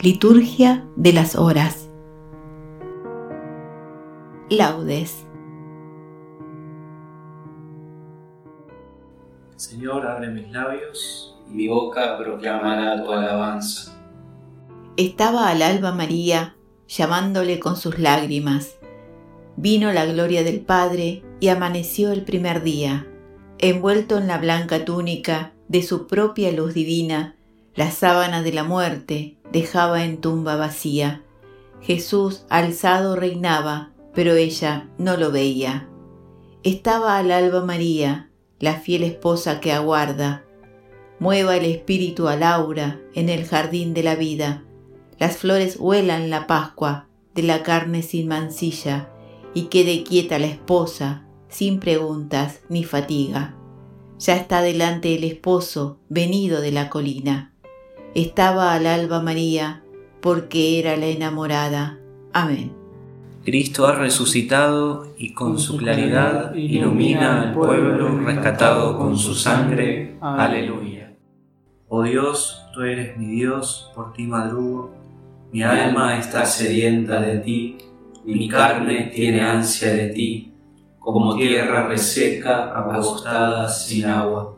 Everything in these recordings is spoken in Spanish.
Liturgia de las Horas. Laudes. Señor, abre mis labios y mi boca proclamará tu alabanza. Estaba al alba María, llamándole con sus lágrimas. Vino la gloria del Padre y amaneció el primer día. Envuelto en la blanca túnica de su propia luz divina, la sábana de la muerte dejaba en tumba vacía. Jesús alzado reinaba, pero ella no lo veía. Estaba al alba María, la fiel esposa que aguarda. Mueva el espíritu al aura en el jardín de la vida. Las flores huelan la Pascua de la carne sin mancilla y quede quieta la esposa sin preguntas ni fatiga. Ya está delante el esposo venido de la colina estaba al alba María, porque era la enamorada. Amén. Cristo ha resucitado y con su claridad ilumina al pueblo rescatado con su sangre. Aleluya. Oh Dios, tú eres mi Dios, por ti madrugo. Mi alma está sedienta de ti, mi carne tiene ansia de ti, como tierra reseca, agostada sin agua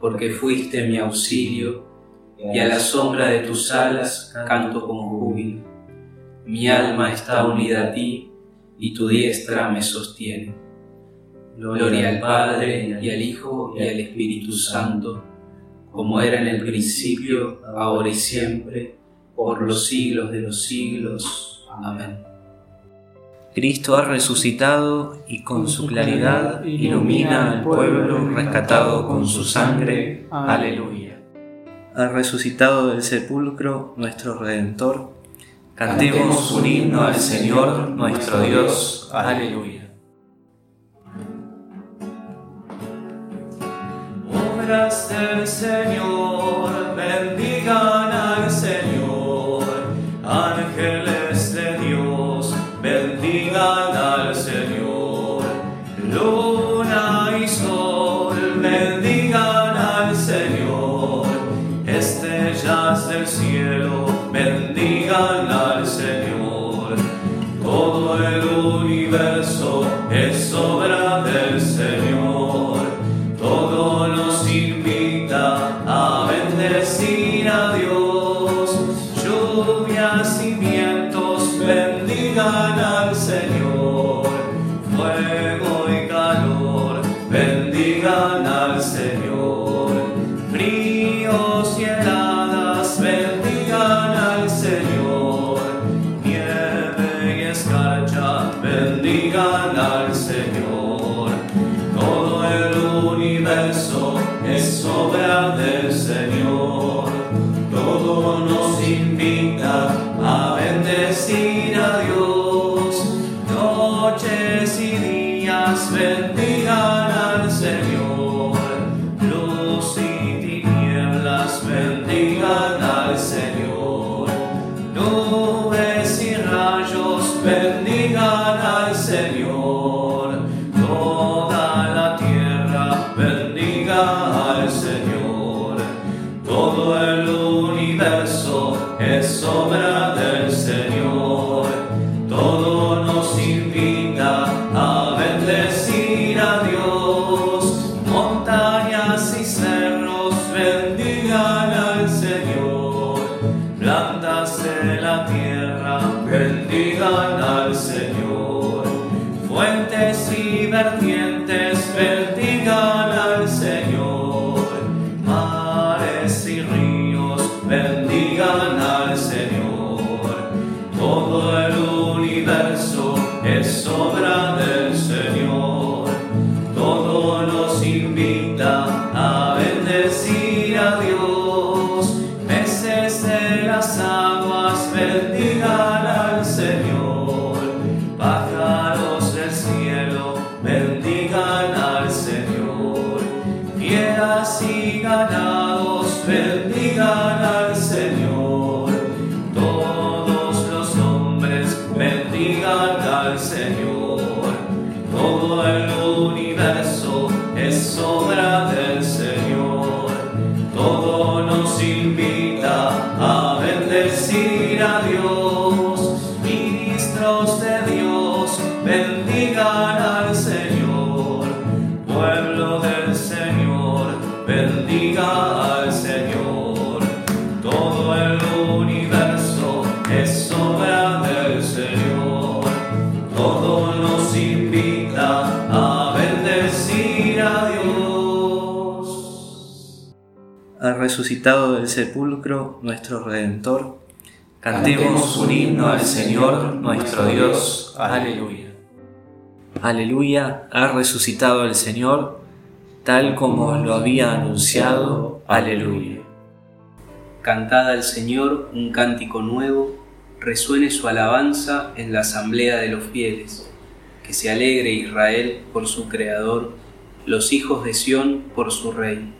porque fuiste mi auxilio, y a la sombra de tus alas canto con júbilo. Mi alma está unida a ti, y tu diestra me sostiene. Gloria al Padre, y al Hijo, y al Espíritu Santo, como era en el principio, ahora y siempre, por los siglos de los siglos. Amén. Cristo ha resucitado y con su claridad ilumina al pueblo rescatado con su sangre. Aleluya. Ha resucitado del sepulcro nuestro Redentor. Cantemos un himno al Señor nuestro Dios. Aleluya. Obras del Señor, bendigan Escarcha bendigan al Señor. Todo el universo es obra del Señor. Todo nos invita a bendecir a Dios. Noches y días bendigan al Señor. Luz y tinieblas bendigan al bendecir a Dios. Y ganados bendigan al Señor. Todos los hombres bendigan al Señor. Todo el universo es obra del Señor. Todo nos invita a bendecir a Dios. Ministros de Dios, bendigan al Señor. Resucitado del sepulcro nuestro Redentor. Cantemos un himno al Señor nuestro Dios. Aleluya. Aleluya, ha resucitado el Señor, tal como lo había anunciado. Aleluya. Cantad al Señor un cántico nuevo, resuene su alabanza en la asamblea de los fieles. Que se alegre Israel por su Creador, los hijos de Sión por su Rey.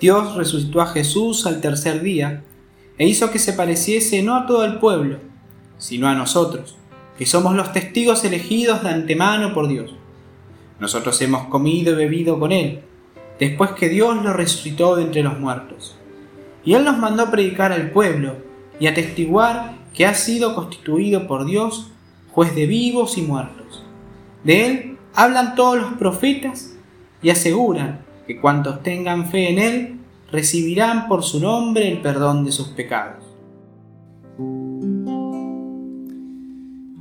Dios resucitó a Jesús al tercer día e hizo que se pareciese no a todo el pueblo, sino a nosotros, que somos los testigos elegidos de antemano por Dios. Nosotros hemos comido y bebido con Él, después que Dios lo resucitó de entre los muertos. Y Él nos mandó a predicar al pueblo y atestiguar que ha sido constituido por Dios juez de vivos y muertos. De Él hablan todos los profetas y aseguran que cuantos tengan fe en Él recibirán por su nombre el perdón de sus pecados.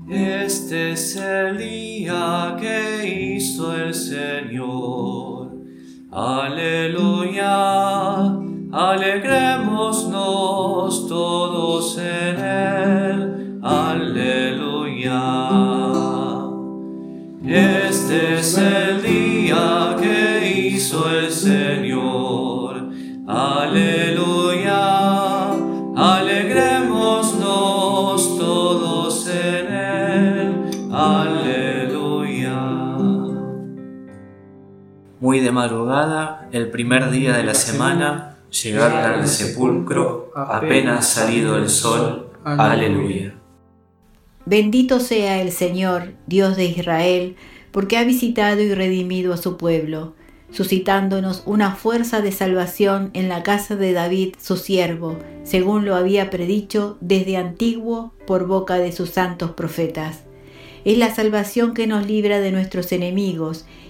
Este es el día que hizo el Señor. Aleluya. Alegrémonos todos en él. Aleluya. Este es el madrugada, el primer día de la semana, llegaron al sepulcro, apenas salido el sol. Aleluya. Bendito sea el Señor, Dios de Israel, porque ha visitado y redimido a su pueblo, suscitándonos una fuerza de salvación en la casa de David, su siervo, según lo había predicho desde antiguo por boca de sus santos profetas. Es la salvación que nos libra de nuestros enemigos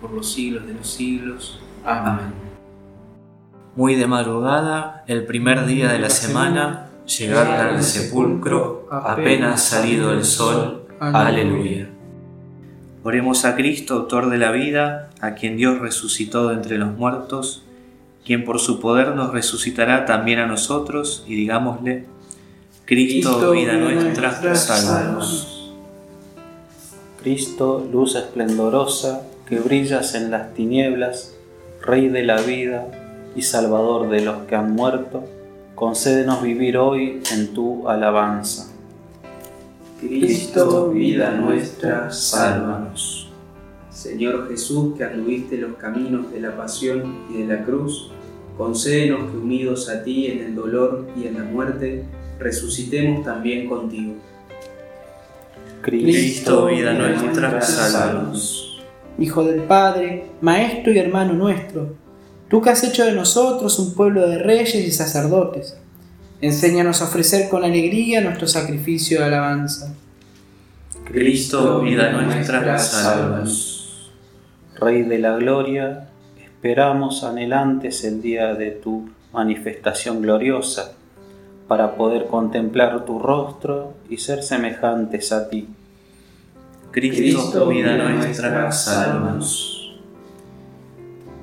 por los siglos de los siglos. Amén. Muy de madrugada, el primer día de la semana, llegar al sepulcro apenas salido el sol. Aleluya. Oremos a Cristo, autor de la vida, a quien Dios resucitó de entre los muertos, quien por su poder nos resucitará también a nosotros, y digámosle, Cristo, vida nuestra, sálvanos. Cristo, luz esplendorosa, que brillas en las tinieblas, Rey de la vida y Salvador de los que han muerto, concédenos vivir hoy en tu alabanza. Cristo, vida nuestra, sálvanos. Señor Jesús, que anduviste los caminos de la pasión y de la cruz, concédenos que unidos a ti en el dolor y en la muerte, resucitemos también contigo. Cristo, vida nuestra, sálvanos. Hijo del Padre, Maestro y hermano nuestro, Tú que has hecho de nosotros un pueblo de reyes y sacerdotes, enséñanos a ofrecer con alegría nuestro sacrificio de alabanza. Cristo, vida nuestra, salvanos. Rey de la gloria, esperamos anhelantes el día de tu manifestación gloriosa, para poder contemplar tu rostro y ser semejantes a ti. Cristo, vida nuestra, salvanos.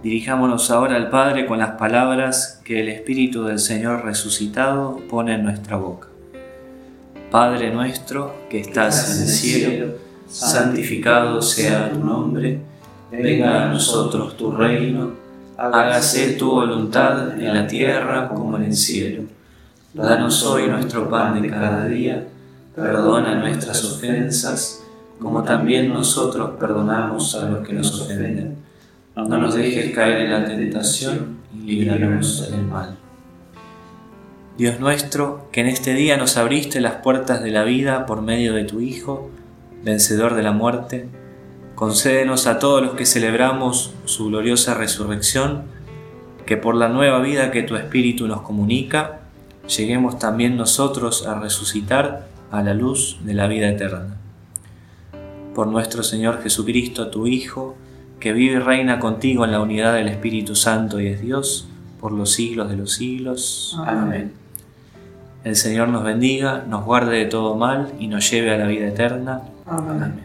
Dirijámonos ahora al Padre con las palabras que el Espíritu del Señor resucitado pone en nuestra boca. Padre nuestro que estás en el cielo, santificado sea tu nombre, venga a nosotros tu reino, hágase tu voluntad en la tierra como en el cielo. Danos hoy nuestro pan de cada día, perdona nuestras ofensas, como también nosotros perdonamos a los que nos ofenden no nos dejes caer en la tentación y líbranos del mal. Dios nuestro, que en este día nos abriste las puertas de la vida por medio de tu Hijo, vencedor de la muerte, concédenos a todos los que celebramos su gloriosa resurrección, que por la nueva vida que tu Espíritu nos comunica, lleguemos también nosotros a resucitar a la luz de la vida eterna. Por nuestro Señor Jesucristo, tu Hijo, que vive y reina contigo en la unidad del Espíritu Santo y es Dios, por los siglos de los siglos. Amén. El Señor nos bendiga, nos guarde de todo mal y nos lleve a la vida eterna. Amén.